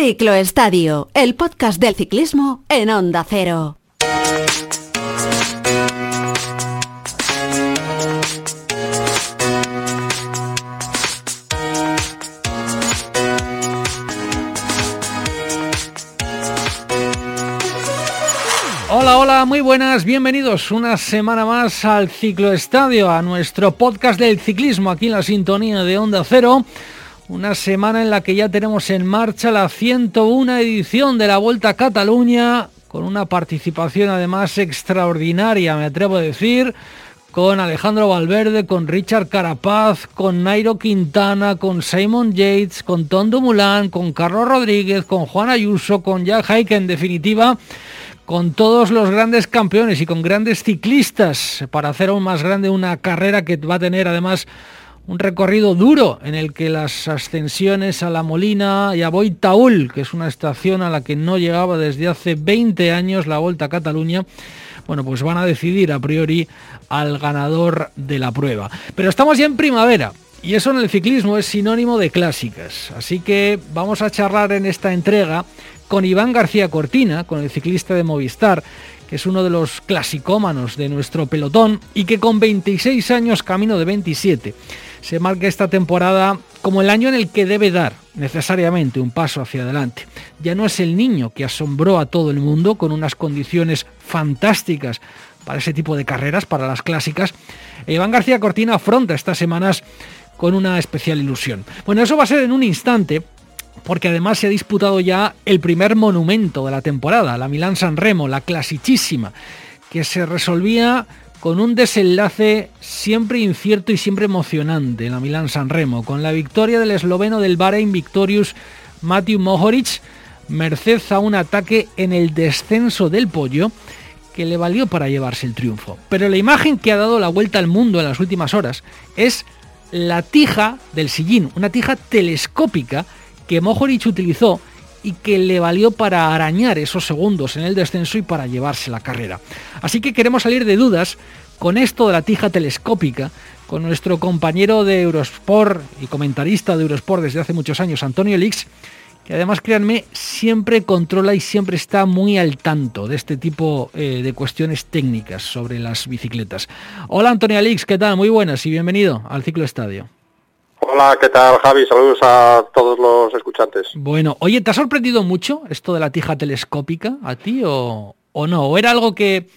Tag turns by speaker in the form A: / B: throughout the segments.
A: Ciclo Estadio, el podcast del ciclismo en Onda Cero.
B: Hola, hola, muy buenas, bienvenidos una semana más al Ciclo Estadio, a nuestro podcast del ciclismo aquí en la sintonía de Onda Cero. Una semana en la que ya tenemos en marcha la 101 edición de la Vuelta a Cataluña, con una participación además extraordinaria, me atrevo a decir, con Alejandro Valverde, con Richard Carapaz, con Nairo Quintana, con Simon Yates, con Tondo Mulán, con Carlos Rodríguez, con Juan Ayuso, con Jack Haik, en definitiva, con todos los grandes campeones y con grandes ciclistas para hacer aún más grande una carrera que va a tener además un recorrido duro en el que las ascensiones a La Molina y a Boitaúl, que es una estación a la que no llegaba desde hace 20 años la Vuelta a Cataluña, bueno, pues van a decidir a priori al ganador de la prueba. Pero estamos ya en primavera. Y eso en el ciclismo es sinónimo de clásicas. Así que vamos a charlar en esta entrega con Iván García Cortina, con el ciclista de Movistar, que es uno de los clasicómanos de nuestro pelotón y que con 26 años, camino de 27, se marca esta temporada como el año en el que debe dar necesariamente un paso hacia adelante. Ya no es el niño que asombró a todo el mundo con unas condiciones fantásticas para ese tipo de carreras, para las clásicas. Iván García Cortina afronta estas semanas con una especial ilusión. Bueno, eso va a ser en un instante, porque además se ha disputado ya el primer monumento de la temporada, la Milán San Remo, la clasicísima, que se resolvía con un desenlace siempre incierto y siempre emocionante en la Milán San Remo, con la victoria del esloveno del Bahrein Victorious Matthew Mohoric, merced a un ataque en el descenso del pollo que le valió para llevarse el triunfo. Pero la imagen que ha dado la vuelta al mundo en las últimas horas es la tija del sillín, una tija telescópica que Mohoric utilizó y que le valió para arañar esos segundos en el descenso y para llevarse la carrera. Así que queremos salir de dudas con esto de la tija telescópica, con nuestro compañero de Eurosport y comentarista de Eurosport desde hace muchos años, Antonio Lix, que además, créanme, siempre controla y siempre está muy al tanto de este tipo eh, de cuestiones técnicas sobre las bicicletas. Hola Antonio Lix, ¿qué tal? Muy buenas y bienvenido al Ciclo Estadio.
C: Hola, ¿qué tal Javi? Saludos a todos los escuchantes.
B: Bueno, oye, ¿te ha sorprendido mucho esto de la tija telescópica a ti o, o no? ¿O era algo que,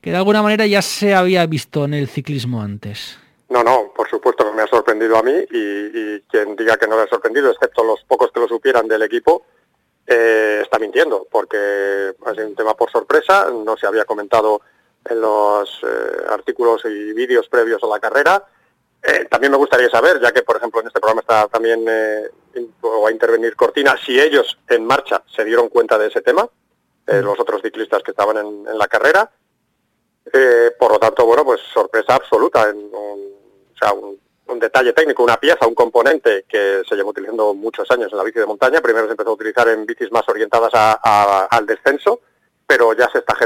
B: que de alguna manera ya se había visto en el ciclismo antes?
C: No, no, por supuesto que me ha sorprendido a mí y, y quien diga que no me ha sorprendido, excepto los pocos que lo supieran del equipo, eh, está mintiendo, porque es un tema por sorpresa, no se había comentado en los eh, artículos y vídeos previos a la carrera eh, también me gustaría saber, ya que por ejemplo en este programa está también eh, va a intervenir Cortina, si ellos en marcha se dieron cuenta de ese tema, eh, los otros ciclistas que estaban en, la carrera. Eh, por lo tanto, bueno, pues sorpresa absoluta, en un, o sea, un, detalle técnico, una pieza, un componente que se lleva utilizando muchos años en la bici de montaña. Primero se empezó a utilizar en bicis más orientadas al descenso, pero ya se está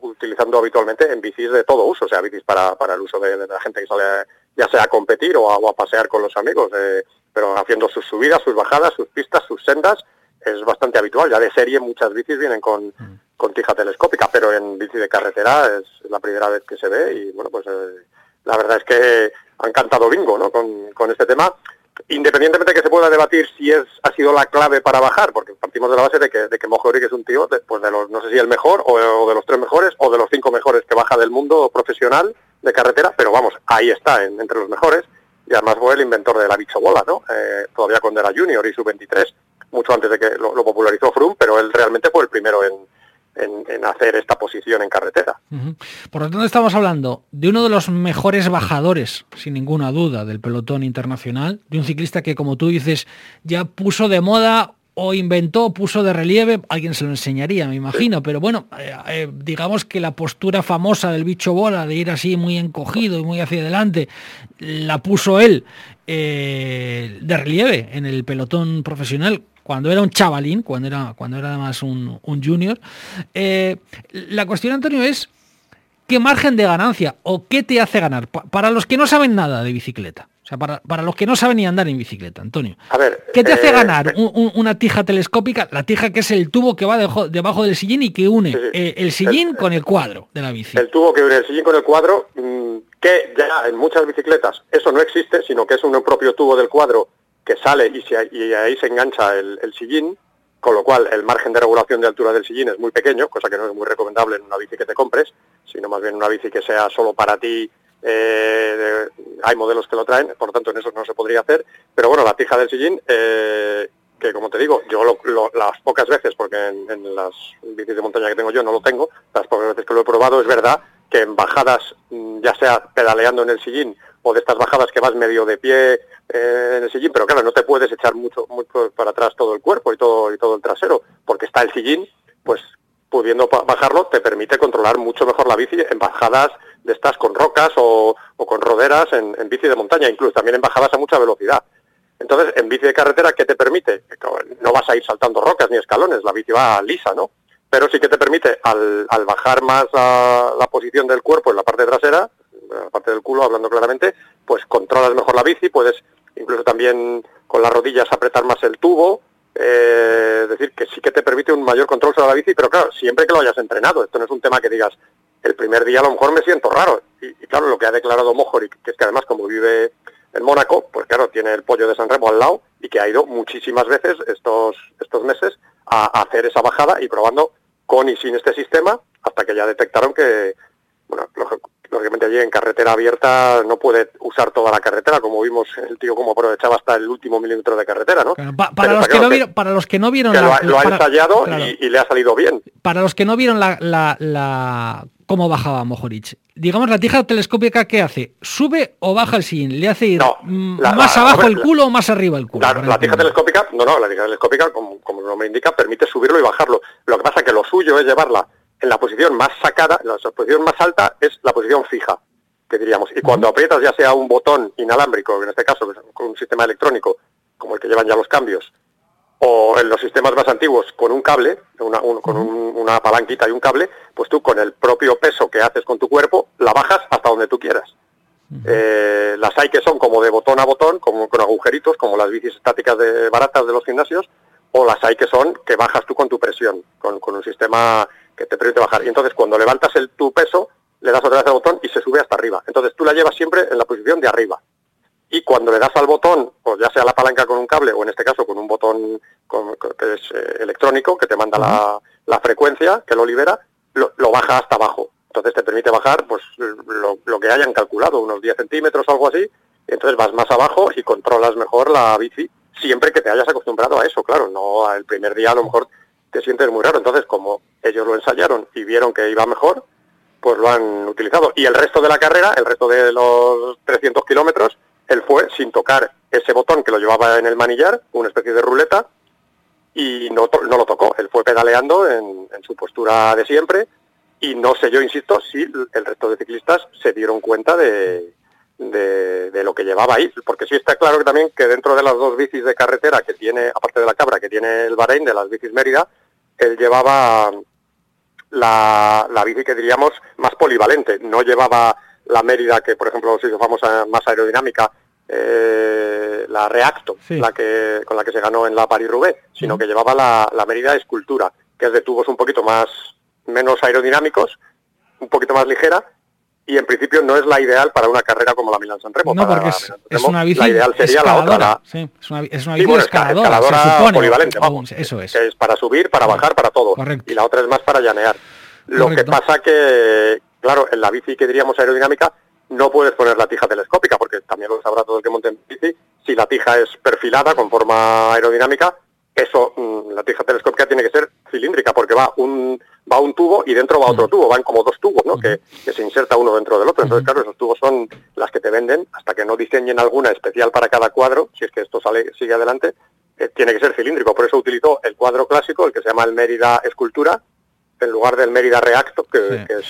C: utilizando habitualmente en bicis de todo uso, o sea, bicis para, para el uso de, de la gente que sale ya sea a competir o a, pasear con los amigos, eh, pero haciendo sus subidas, sus bajadas, sus pistas, sus sendas, es bastante habitual. Ya de serie muchas bicis vienen con, mm. con tija telescópica, pero en bici de carretera es la primera vez que se ve y bueno, pues eh, la verdad es que han cantado bingo ¿no? con, con este tema independientemente de que se pueda debatir si es ha sido la clave para bajar, porque partimos de la base de que, de que es un tío, de, pues de los, no sé si el mejor, o, de los tres mejores, o de los cinco mejores que baja del mundo profesional de carretera, pero vamos, ahí está, entre los mejores, y además fue el inventor de la bichobola, ¿no? Eh, todavía cuando era junior y sub-23, mucho antes de que lo, lo popularizó Froome, pero él realmente fue el primero en, en, hacer esta posición en carretera.
B: Por lo tanto, estamos hablando de uno de los mejores bajadores, sin ninguna duda, del pelotón internacional, de un ciclista que, como tú dices, ya puso de moda o inventó, puso de relieve, alguien se lo enseñaría, me imagino, pero bueno, eh, eh, digamos que la postura famosa del bicho bola, de ir así muy encogido y muy hacia adelante, la puso él eh, de relieve en el pelotón profesional, cuando era un chavalín, cuando era, cuando era además un, junior. La cuestión, Antonio, es qué margen de ganancia o qué te hace ganar para los que no saben nada de bicicleta. O sea, para, para, los que no saben ni andar en bicicleta, Antonio.
C: A ver,
B: ¿Qué te hace
C: eh,
B: ganar un, un, una tija telescópica? La tija que es el tubo que va debajo, debajo del sillín y que une
C: Sí, sí.
B: eh, el sillín
C: El-
B: con el cuadro de la bici.
C: el tubo que une el sillín con el cuadro, mm, que ya en muchas bicicletas eso no existe, sino que es un propio tubo del cuadro que sale y, se- y ahí se engancha el, el sillín, con lo cual el margen de regulación de altura del sillín es muy pequeño, cosa que no es muy recomendable en una bici que te compres, sino más bien una bici que sea solo para ti. Eh, hay modelos que lo traen, por lo tanto en eso no se podría hacer, pero bueno, la tija del sillín, eh, que como te digo, yo lo- lo- las pocas veces, porque en, en las bicis de montaña que tengo yo no lo tengo, las pocas veces que lo he probado es verdad que en bajadas, mm, ya sea pedaleando en el sillín o de estas bajadas que vas medio de pie eh, en el sillín, pero claro, no te puedes echar mucho, mucho para atrás todo el cuerpo y todo, y todo el trasero, porque está el sillín, pues pudiendo bajarlo te permite controlar mucho mejor la bici en bajadas de estas con rocas o, o con roderas en, bici de montaña, incluso también en bajadas a mucha velocidad. Entonces, en bici de carretera, ¿qué te permite? No vas a ir saltando rocas ni escalones, la bici va lisa, ¿no? Pero sí que te permite, al, al bajar más a la posición del cuerpo en la parte trasera, la parte del culo, hablando claramente, pues controlas mejor la bici, puedes incluso también con las rodillas apretar más el tubo, eh, decir, que sí que te permite un mayor control sobre la bici, pero claro, siempre que lo hayas entrenado. Esto no es un tema que digas, el primer día a lo mejor me siento raro. Y, y claro, lo que ha declarado Mojoric, que es que además como vive en Mónaco, pues claro, tiene el pollo de San Remo al lado y que ha ido muchísimas veces estos, estos meses a, a hacer esa bajada y probando con y sin este sistema hasta que ya detectaron que, bueno, lógicamente allí en carretera abierta no puede usar toda la carretera, como vimos el tío como aprovechaba hasta el último milímetro de carretera, ¿no?
B: Claro, pa-
C: Pero
B: para, los que no vieron, para los que no vieron
C: que lo
B: la-
C: ha, lo ha
B: para-
C: ensayado
B: claro.
C: y, y le ha salido bien.
B: para los que no vieron la, la- la- cómo bajaba Mojoric, digamos la tija telescópica ¿qué hace? ¿Sube o baja el sillín? ¿Le hace ir
C: No, la-
B: más
C: la-
B: abajo el culo o más arriba el culo?
C: La, tija telescópica, no, no, la tija telescópica, como, como el nombre indica, permite subirlo y bajarlo. Lo que pasa que lo suyo es llevarla en la posición más sacada, la posición más alta es la posición fija, que diríamos. Y cuando aprietas ya sea un botón inalámbrico, en este caso es con un sistema electrónico, como el que llevan ya los cambios, en los sistemas más antiguos con un cable, una, un- con un- una palanquita y un cable, pues tú con el propio peso que haces con tu cuerpo, la bajas hasta donde tú quieras. Eh, las hay que son como de botón a botón, como con agujeritos, como las bicis estáticas de, baratas de los gimnasios, o las hay que son que bajas tú con tu presión, con, con un sistema que te permite bajar. Y entonces cuando levantas el, tu peso, le das otra vez al botón y se sube hasta arriba. Entonces tú la llevas siempre en la posición de arriba. Y cuando le das al botón, o ya sea la palanca con un cable, o en este caso con un botón con- con- que es eh, electrónico, que te manda la, la frecuencia, que lo libera, lo, lo baja hasta abajo. Entonces te permite bajar pues lo, lo que hayan calculado, unos 10 centímetros o algo así, y entonces vas más abajo y controlas mejor la bici, siempre que te hayas acostumbrado a eso, claro, no el primer día a lo mejor te sientes muy raro. Entonces, como ellos lo ensayaron y vieron que iba mejor, pues lo han utilizado. Y el resto de la carrera, el resto de los 300 kilómetros, él fue sin tocar ese botón que lo llevaba en el manillar, una especie de ruleta, y no, no lo tocó. Él fue pedaleando en, en su postura de siempre y no sé yo, insisto, si el resto de ciclistas se dieron cuenta de, de, de lo que llevaba ahí, porque sí está claro que también que dentro de las dos bicis de carretera que tiene, aparte de la cabra, que tiene el Bahrein, de las bicis Mérida, él llevaba la, la bici que diríamos más polivalente, no llevaba la Mérida que por ejemplo se hizo famosa más aerodinámica, eh, la Reacto,
B: Sí.
C: la que con la que se ganó en la Paris-Roubaix, sino que llevaba la, la Mérida Escultura, que es de tubos un poquito más menos aerodinámicos, un poquito más ligera y en principio no es la ideal para una carrera como la Milán San Remo.
B: No,
C: Para
B: porque
C: la
B: es, es una bici
C: la ideal sería la otra,
B: escaladora.
C: la,
B: Sí, es una, es una
C: Sí,
B: bici
C: bueno, esca-
B: escaladora, se
C: escaladora
B: supone.
C: polivalente,
B: vamos. Eso es.
C: que es para subir, para bajar, para todo.
B: Correcto.
C: Y la otra es más para llanear. Lo
B: Correcto.
C: que pasa que, claro, en la bici que diríamos aerodinámica no puedes poner la tija telescópica, porque también lo sabrá todo el que monte en bici. Si la tija es perfilada con forma aerodinámica, eso, mm, la tija telescópica tiene que ser cilíndrica, porque va un va un tubo y dentro va otro tubo, van como dos tubos, ¿no? que, que se inserta uno dentro del otro. Entonces, claro, esos tubos son las que te venden, hasta que no diseñen alguna especial para cada cuadro, si es que esto sale sigue adelante, eh, tiene que ser cilíndrico. Por eso utilizó el cuadro clásico, el que se llama el Mérida Escultura, en lugar del Mérida Reacto, que,
B: Sí.
C: que es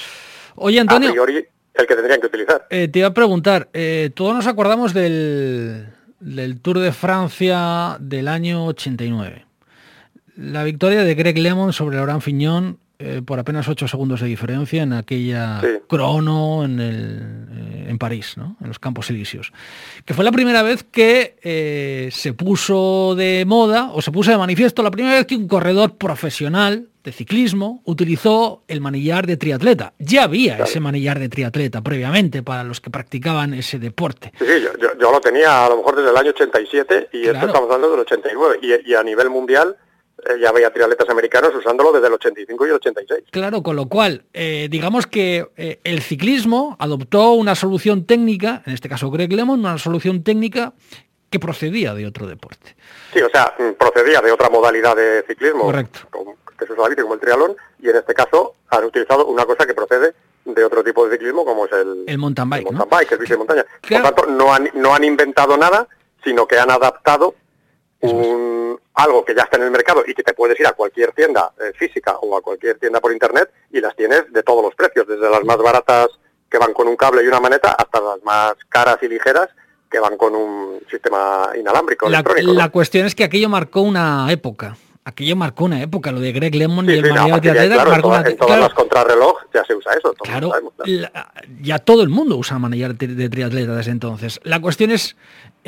B: Oye,
C: a
B: Antonio,
C: priori el que tendrían que utilizar.
B: eh, te iba a preguntar, eh, todos nos acordamos del, del Tour de Francia del año 89. La victoria de Greg Lemon sobre Laurent Fignon, eh, por apenas 8 segundos de diferencia en aquella crono en, el, eh, en París, ¿no? en los Campos Elíseos. Que fue la primera vez que eh, se puso de moda o se puso de manifiesto, la primera vez que un corredor profesional de ciclismo utilizó el manillar de triatleta. Ya había ese manillar de triatleta previamente para los que practicaban ese deporte.
C: Sí, yo, lo tenía a lo mejor desde el año 87 y esto estamos hablando del 89 y, y a nivel mundial ya había triatletas americanos usándolo desde el 85 y el 86.
B: Claro, con lo cual, eh, digamos que eh, el ciclismo adoptó una solución técnica, en este caso Greg Lemon, una solución técnica que procedía de otro deporte.
C: Sí, o sea, mm, procedía de otra modalidad de ciclismo,
B: Correcto.
C: Como, que es la como el triatlón, y en este caso han utilizado una cosa que procede de otro tipo de ciclismo como es el,
B: el mountain bike,
C: el mountain bike, el bici de montaña. Por tanto, no han, no han inventado nada, sino que han adaptado un, algo que ya está en el mercado y que te puedes ir a cualquier tienda eh, física o a cualquier tienda por internet y las tienes de todos los precios, desde las más baratas que van con un cable y una maneta hasta las más caras y ligeras que van con un sistema inalámbrico.
B: La, la cuestión es que aquello marcó una época aquello marcó una época, lo de Greg Lemon y el
C: no, de marcó una... En todas las contrarreloj ya se usa eso.
B: Claro, ya todo el mundo usa manillar de triatleta desde entonces. La cuestión es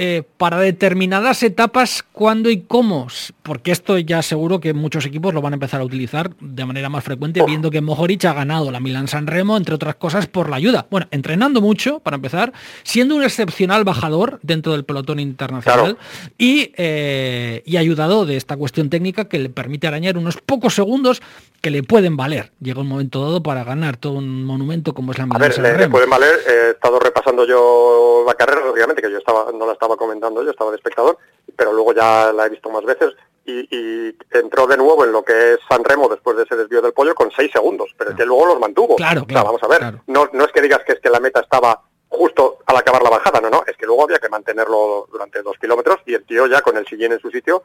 B: eh, para determinadas etapas cuándo y cómo, porque esto ya seguro que muchos equipos lo van a empezar a utilizar de manera más frecuente, viendo que Mohoric ha ganado la Milan San Remo, entre otras cosas, por la ayuda. Bueno, entrenando mucho, para empezar, siendo un excepcional bajador dentro del pelotón internacional y, eh, y ayudado de esta cuestión técnica que le permite arañar unos pocos segundos que le pueden valer. Llega un momento dado para ganar todo un monumento como es la Milan
C: San Remo. Le pueden valer, he estado repasando yo la carrera, obviamente que yo estaba no la estaba comentando yo, estaba de espectador, pero luego ya la he visto más veces y, entró de nuevo en lo que es San Remo después de ese desvío del pollo con seis segundos, pero es que luego los mantuvo.
B: Claro,
C: vamos a ver, no, no es que digas que es que la meta estaba justo al acabar la bajada, no, no, es que luego había que mantenerlo durante dos kilómetros y el tío ya con el sillín en su sitio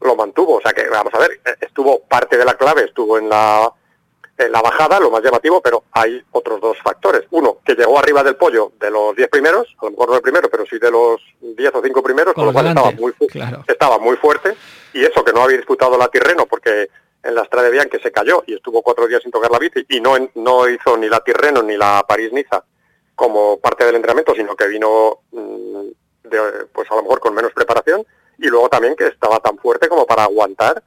C: lo mantuvo. O sea que, vamos a ver, estuvo parte de la clave, estuvo en la en la bajada, lo más llamativo, pero hay otros dos factores. Uno, que llegó arriba del pollo de los 10 primeros, a lo mejor no el primero, pero sí de los 10 o 5 primeros, con, lo cual estaba muy, estaba muy fuerte. Y eso que no había disputado la Tirreno, porque en la Estrada de que se cayó y estuvo cuatro días sin tocar la bici y no, no hizo ni la Tirreno ni la París-Niza como parte del entrenamiento, sino que vino mm, pues a lo mejor con menos preparación y luego también que estaba tan fuerte como para aguantar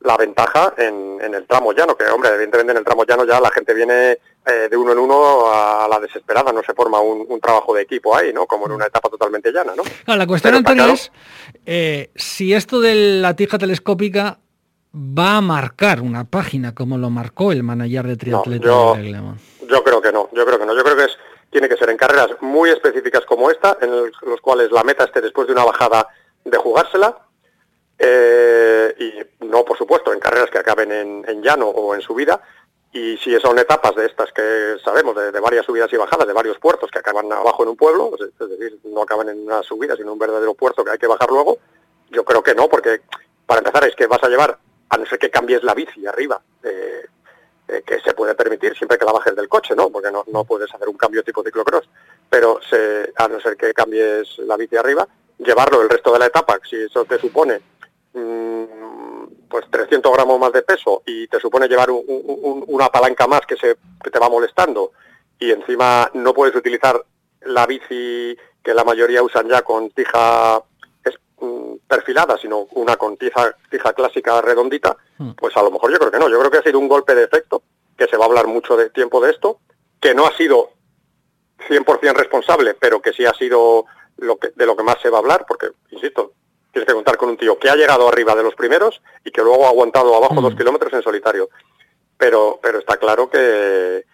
C: la ventaja en, el tramo llano, que hombre, evidentemente en el tramo llano ya la gente viene eh, de uno en uno a la desesperada, no se forma un, trabajo de equipo ahí, ¿no? Como en una etapa totalmente llana, ¿no?
B: la cuestión, Antonio, es eh, si esto de la tija telescópica va a marcar una página como lo marcó el manager de triatleta
C: yo, yo creo que no, yo creo que no, yo creo que es tiene que ser en carreras muy específicas como esta, en los cuales la meta esté después de una bajada de jugársela, eh, y no, por supuesto, en carreras que acaben en, llano o en subida. Y si son etapas de estas que sabemos, de, varias subidas y bajadas, de varios puertos que acaban abajo en un pueblo, es decir, no acaban en una subida, sino en un verdadero puerto que hay que bajar luego, yo creo que no, porque para empezar es que vas a llevar, a no ser que cambies la bici arriba, eh, eh, que se puede permitir siempre que la bajes del coche, ¿no? Porque no, no puedes hacer un cambio tipo ciclocross, pero se, a no ser que cambies la bici arriba, llevarlo el resto de la etapa, si eso te supone pues 300 gramos más de peso y te supone llevar una palanca más que, se, te va molestando y encima no puedes utilizar la bici que la mayoría usan ya con tija mm, perfilada, sino una con tija, tija clásica redondita, hmm. pues a lo mejor yo creo que no. Yo creo que ha sido un golpe de efecto, que se va a hablar mucho de tiempo de esto, que no ha sido 100% responsable, pero que sí ha sido lo que, de lo que más se va a hablar, porque, insisto, tienes que contar con un tío que ha llegado arriba de los primeros y que luego ha aguantado abajo dos mm. kilómetros en solitario. Pero, pero está claro que,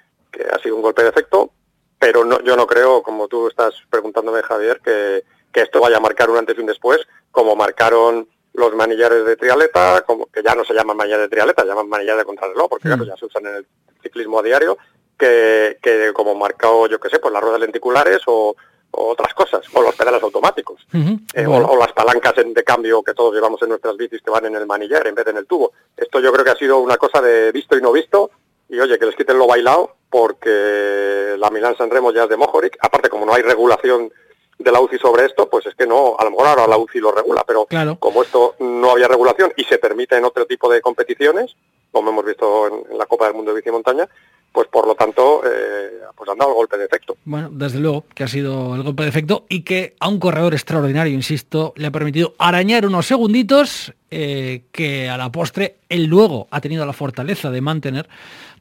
C: ha sido un golpe de efecto, pero no, yo no creo, como tú estás preguntándome, Javier, que, esto vaya a marcar un antes y un después, como marcaron los manillares de trialeta, como que ya no se llaman manillares de trialeta, se llaman manillares de contrarreloj, porque mm. ya se usan en el ciclismo a diario, que, que como marcado, yo qué sé, pues las ruedas lenticulares o, o otras cosas, o los pedales automáticos, eh, o, las palancas de cambio que todos llevamos en nuestras bicis que van en el manillar en vez de en el tubo. Esto yo creo que ha sido una cosa de visto y no visto, y oye, que les quiten lo bailado, porque la Milán San Remo ya es de Mojoric, aparte como no hay regulación de la UCI sobre esto, pues es que no, a lo mejor ahora la UCI lo regula, pero como esto no había regulación y se permite en otro tipo de competiciones, como hemos visto en, la Copa del Mundo de Bici Montaña, pues por lo tanto, eh, pues han dado el golpe de efecto.
B: Bueno, desde luego que ha sido el golpe de efecto y que a un corredor extraordinario, insisto, le ha permitido arañar unos segunditos eh, que a la postre él luego ha tenido la fortaleza de mantener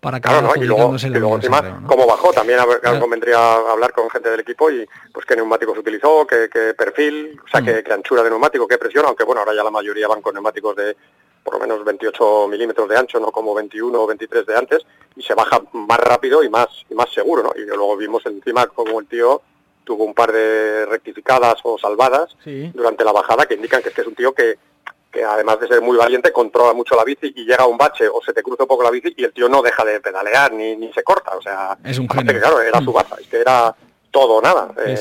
B: para
C: claro, ¿no? y luego, y luego encima, cómo bajó, también convendría hablar con gente del equipo y pues qué neumáticos utilizó, qué, perfil, o sea, mm. qué, anchura de neumático, qué presión, aunque bueno, ahora ya la mayoría van con neumáticos de por lo menos 28 milímetros de ancho, no como 21 o 23 de antes, y se baja más rápido y más y más seguro, ¿no? Y luego vimos encima como el tío tuvo un par de rectificadas o salvadas durante la bajada que indican que es que es un tío que, que además de ser muy valiente controla mucho la bici y llega a un bache o se te cruza un poco la bici y el tío no deja de pedalear ni, ni se corta, o sea,
B: es un
C: que, claro, era su baza, es que era todo o nada eh,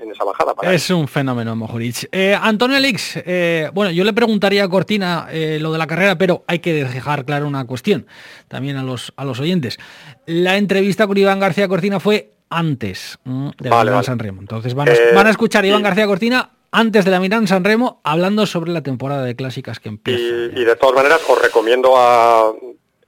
C: en esa bajada.
B: es un fenómeno, Mojoric. Eh, Antonio Alix, eh, bueno, yo le preguntaría a Cortina lo de la carrera, pero hay que dejar claro una cuestión también a los, a los oyentes. La entrevista con Iván García Cortina fue antes mm, de la Milán San Remo. Entonces van a, escuchar a Iván García Cortina antes de la Milán San Remo hablando sobre la temporada de clásicas que empieza.
C: y de todas maneras os recomiendo a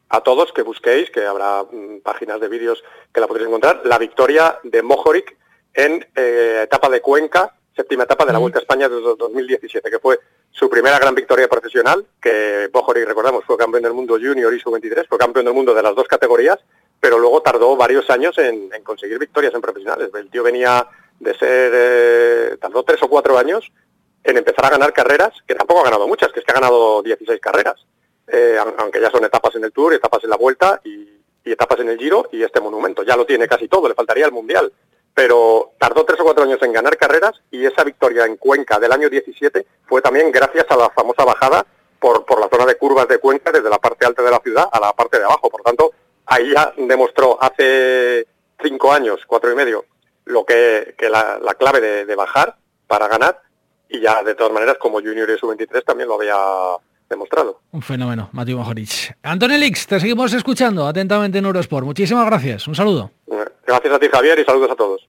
C: a todos que busquéis, que habrá mm, páginas de vídeos que la podréis encontrar, la victoria de Mojoric en eh, etapa de Cuenca, séptima etapa de la Vuelta a España de 2017, que fue su primera gran victoria profesional, que Mojoric, recordamos, fue campeón del mundo junior y sub-23, fue campeón del mundo de las dos categorías, pero luego tardó varios años en, conseguir victorias en profesionales. El tío venía de ser, eh, tardó tres o cuatro años en empezar a ganar carreras, que tampoco ha ganado muchas, que es que ha ganado 16 carreras. Eh, aunque ya son etapas en el Tour, etapas en la Vuelta y, etapas en el Giro y este monumento. Ya lo tiene casi todo, le faltaría el Mundial. Pero tardó tres o cuatro años en ganar carreras y esa victoria en Cuenca del año 17 fue también gracias a la famosa bajada por, por la zona de curvas de Cuenca, desde la parte alta de la ciudad a la parte de abajo. Por tanto, ahí ya demostró hace cinco años, cuatro y medio, lo que, que la, clave de, de bajar para ganar y ya de todas maneras como Junior y Sub-23 también lo había demostrado.
B: Un fenómeno, Mateo Majorich. Antonio Lix, te seguimos escuchando atentamente en Eurosport. Muchísimas gracias. Un saludo.
C: Gracias a ti, Javier, y saludos a todos.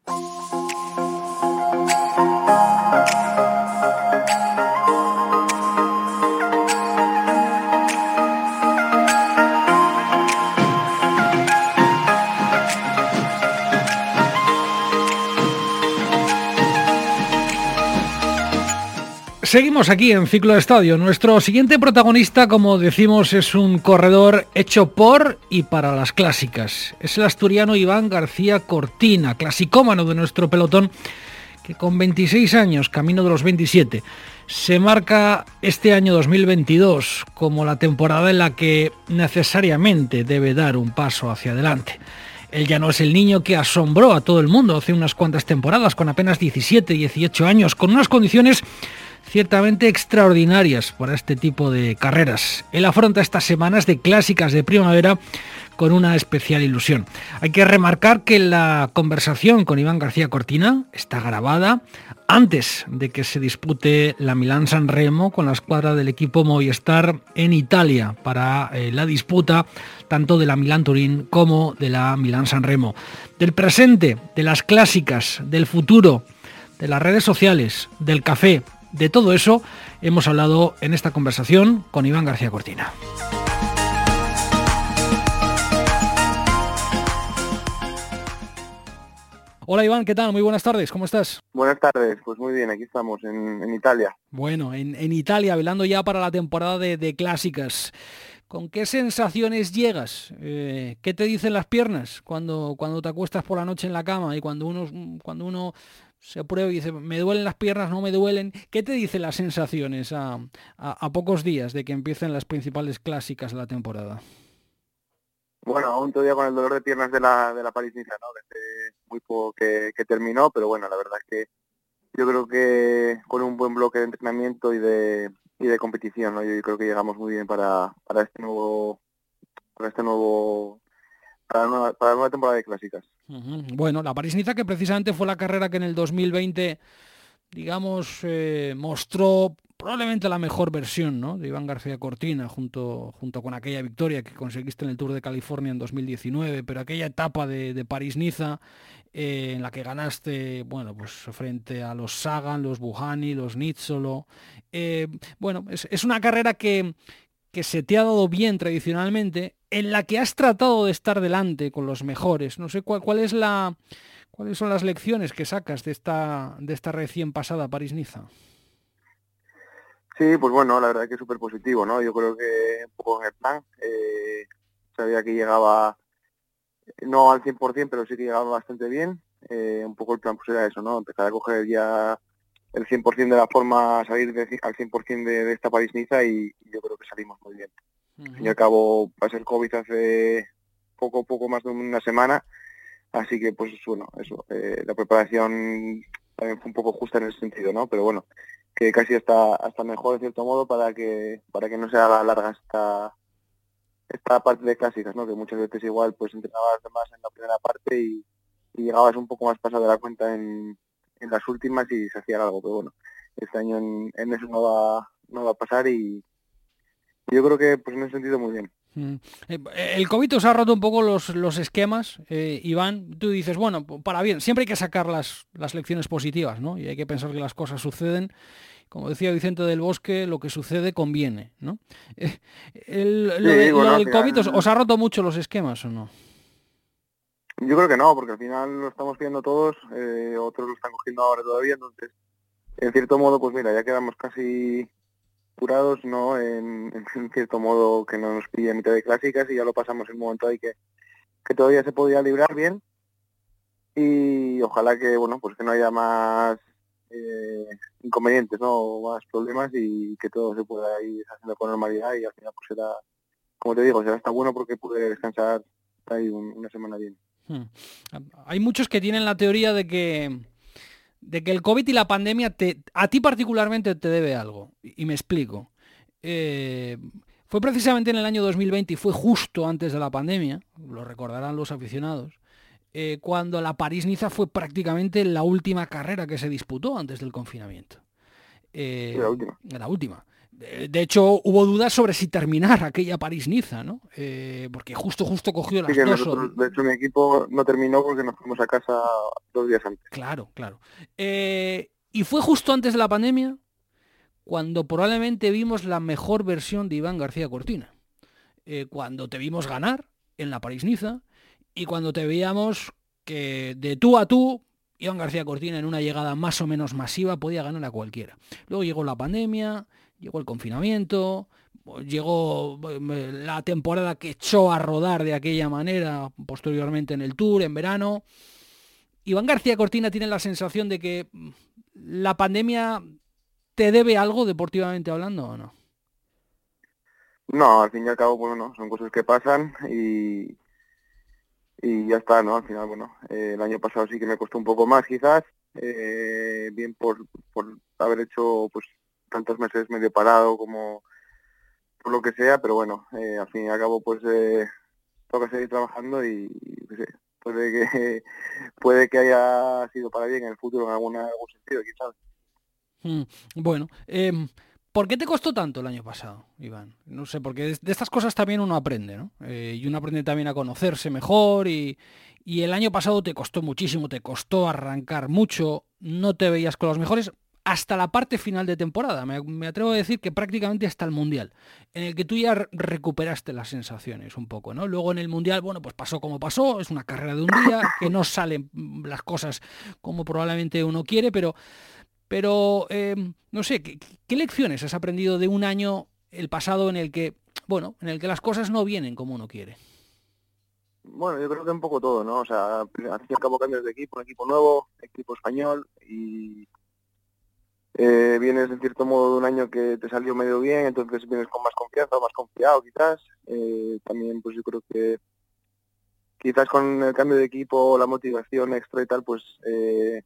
B: Seguimos aquí en Ciclo de Estadio. Nuestro siguiente protagonista, como decimos, es un corredor hecho por y para las clásicas. Es el asturiano Iván García Cortina, clasicómano de nuestro pelotón, que con 26 años, camino de los 27, se marca este año 2022 como la temporada en la que necesariamente debe dar un paso hacia adelante. Él ya no es el niño que asombró a todo el mundo hace unas cuantas temporadas, con apenas 17, 18 años, con unas condiciones ciertamente extraordinarias para este tipo de carreras. Él afronta estas semanas de clásicas de primavera con una especial ilusión. Hay que remarcar que la conversación con Iván García Cortina está grabada antes de que se dispute la Milán San Remo con la escuadra del equipo Movistar en Italia para eh, la disputa tanto de la Milán Turín como de la Milán San Remo. Del presente, de las clásicas, del futuro, de las redes sociales, del café, de todo eso hemos hablado en esta conversación con Iván García Cortina. Hola Iván, ¿qué tal? Muy buenas tardes, ¿cómo estás?
D: Buenas tardes, pues muy bien, aquí estamos en, Italia.
B: Bueno, en, Italia, velando ya para la temporada de, clásicas. ¿Con qué sensaciones llegas? Eh, ¿Qué te dicen las piernas cuando, cuando te acuestas por la noche en la cama y cuando uno, cuando uno se prueba y dice, me duelen las piernas, no me duelen. ¿Qué te dicen las sensaciones a, a, pocos días de que empiecen las principales clásicas de la temporada?
D: Bueno, aún todavía con el dolor de piernas de la, de la París ¿no? Desde muy poco que, terminó, pero bueno, la verdad es que yo creo que con un buen bloque de entrenamiento y de, y de competición, ¿no? Yo creo que llegamos muy bien para, para este nuevo para este nuevo para una, para una temporada de clásicas.
B: Bueno, la París-Niza que precisamente fue la carrera que en el 2020, digamos, eh, mostró probablemente la mejor versión ¿no? de Iván García Cortina junto, junto con aquella victoria que conseguiste en el Tour de California en 2019, pero aquella etapa de, París-Niza eh, en la que ganaste bueno, pues frente a los Sagan, los Buhani, los Nizzolo. Eh, bueno, es, es, una carrera que, que se te ha dado bien tradicionalmente, en la que has tratado de estar delante con los mejores. No sé cuál, cuál es la, cuáles son las lecciones que sacas de esta, de esta recién pasada París-Niza.
D: Sí, pues bueno, la verdad es que es súper positivo, ¿no? Yo creo que un poco en el plan, eh, sabía que llegaba, no al 100%, pero sí que llegaba bastante bien. Eh, un poco el plan pues era eso, ¿no? Empezar a coger ya el 100% de la forma, salir al 100% de, de esta París-Niza y, yo creo que salimos muy bien. Al fin y al cabo, va a ser COVID hace poco, poco más de una semana, así que pues bueno, eso, eh, la preparación también fue un poco justa en ese sentido, ¿no? Pero bueno, que casi hasta hasta mejor en cierto modo para que para que no se haga larga esta esta parte de clásicas, ¿no? Que muchas veces igual pues entrenabas más en la primera parte y, llegabas un poco más pasado de la cuenta en, en, las últimas y se hacía algo, pero bueno, este año en, eso no va no va a pasar y yo creo que pues en ese sentido muy bien.
B: Mm. Eh, el COVID os ha roto un poco los, los esquemas, eh, Iván. Tú dices, bueno, para bien, siempre hay que sacar las, las lecciones positivas, ¿no? Y hay que pensar que las cosas suceden. Como decía Vicente del Bosque, lo que sucede conviene, ¿no? El, lo, del COVID os, ha roto mucho los esquemas, ¿o no?
D: Yo creo que no, porque al final lo estamos viendo todos, otros lo están cogiendo ahora todavía, entonces, en cierto modo, pues mira, ya quedamos casi curados, ¿no? En, cierto modo que no nos pilla mitad de clásicas y ya lo pasamos en un momento ahí que, que todavía se podía librar bien y ojalá que, bueno, pues que no haya más eh, inconvenientes, ¿no? Más problemas y que todo se pueda ir haciendo con normalidad y al final pues será, como te digo, será está bueno porque pude descansar ahí una semana bien. Hmm.
B: Hay muchos que tienen la teoría de que de que el COVID y la pandemia te, a ti particularmente te debe algo. Y, me explico. Eh, fue precisamente en el año 2020 y fue justo antes de la pandemia, lo recordarán los aficionados, eh, cuando la París-Niza fue prácticamente la última carrera que se disputó antes del confinamiento.
D: Eh, la última.
B: La última. De hecho, hubo dudas sobre si terminar aquella París-Niza, ¿no? Eh, porque justo, justo cogió las dos.
D: de hecho, mi equipo no terminó porque nos fuimos a casa dos días antes.
B: Claro, claro. Eh, y fue justo antes de la pandemia cuando probablemente vimos la mejor versión de Iván García Cortina. Eh, cuando te vimos ganar en la París-Niza y cuando te veíamos que de tú a tú Iván García Cortina en una llegada más o menos masiva podía ganar a cualquiera. Luego llegó la pandemia, llegó el confinamiento, llegó eh, la temporada que echó a rodar de aquella manera posteriormente en el Tour, en verano. Iván García Cortina tiene la sensación de que mm, la pandemia te debe algo deportivamente hablando o no?
D: No, al fin y al cabo, bueno, son cosas que pasan y, y ya está, ¿no? Al final, bueno, eh, el año pasado sí que me costó un poco más quizás, eh, bien por, por haber hecho pues tantos meses medio parado como por lo que sea, pero bueno, eh, al fin y al cabo pues eh, toca seguir trabajando y, puede que puede que haya sido para bien en el futuro en alguna, algún sentido, quizás.
B: Hmm, bueno, eh, ¿por qué te costó tanto el año pasado, Iván? No sé, porque de estas cosas también uno aprende, ¿no? Eh, y uno aprende también a conocerse mejor y, y el año pasado te costó muchísimo, te costó arrancar mucho, no te veías con los mejores hasta la parte final de temporada. Me, atrevo a decir que prácticamente hasta el Mundial, en el que tú ya recuperaste las sensaciones un poco, ¿no? Luego en el Mundial, bueno, pues pasó como pasó, es una carrera de un día, que no salen las cosas como probablemente uno quiere, pero, pero em, no sé, ¿qué, lecciones has aprendido de un año, el pasado, en el que, bueno, en el que las cosas no vienen como uno quiere?
D: Bueno, yo creo que un poco todo, ¿no? O sea, al fin y al cabo cambios de equipo, equipo nuevo, equipo español y eh, vienes en cierto modo de un año que te salió medio bien, entonces vienes con más confianza, más confiado quizás. Eh, también pues yo creo que quizás con el cambio de equipo, la motivación extra y tal, pues eh,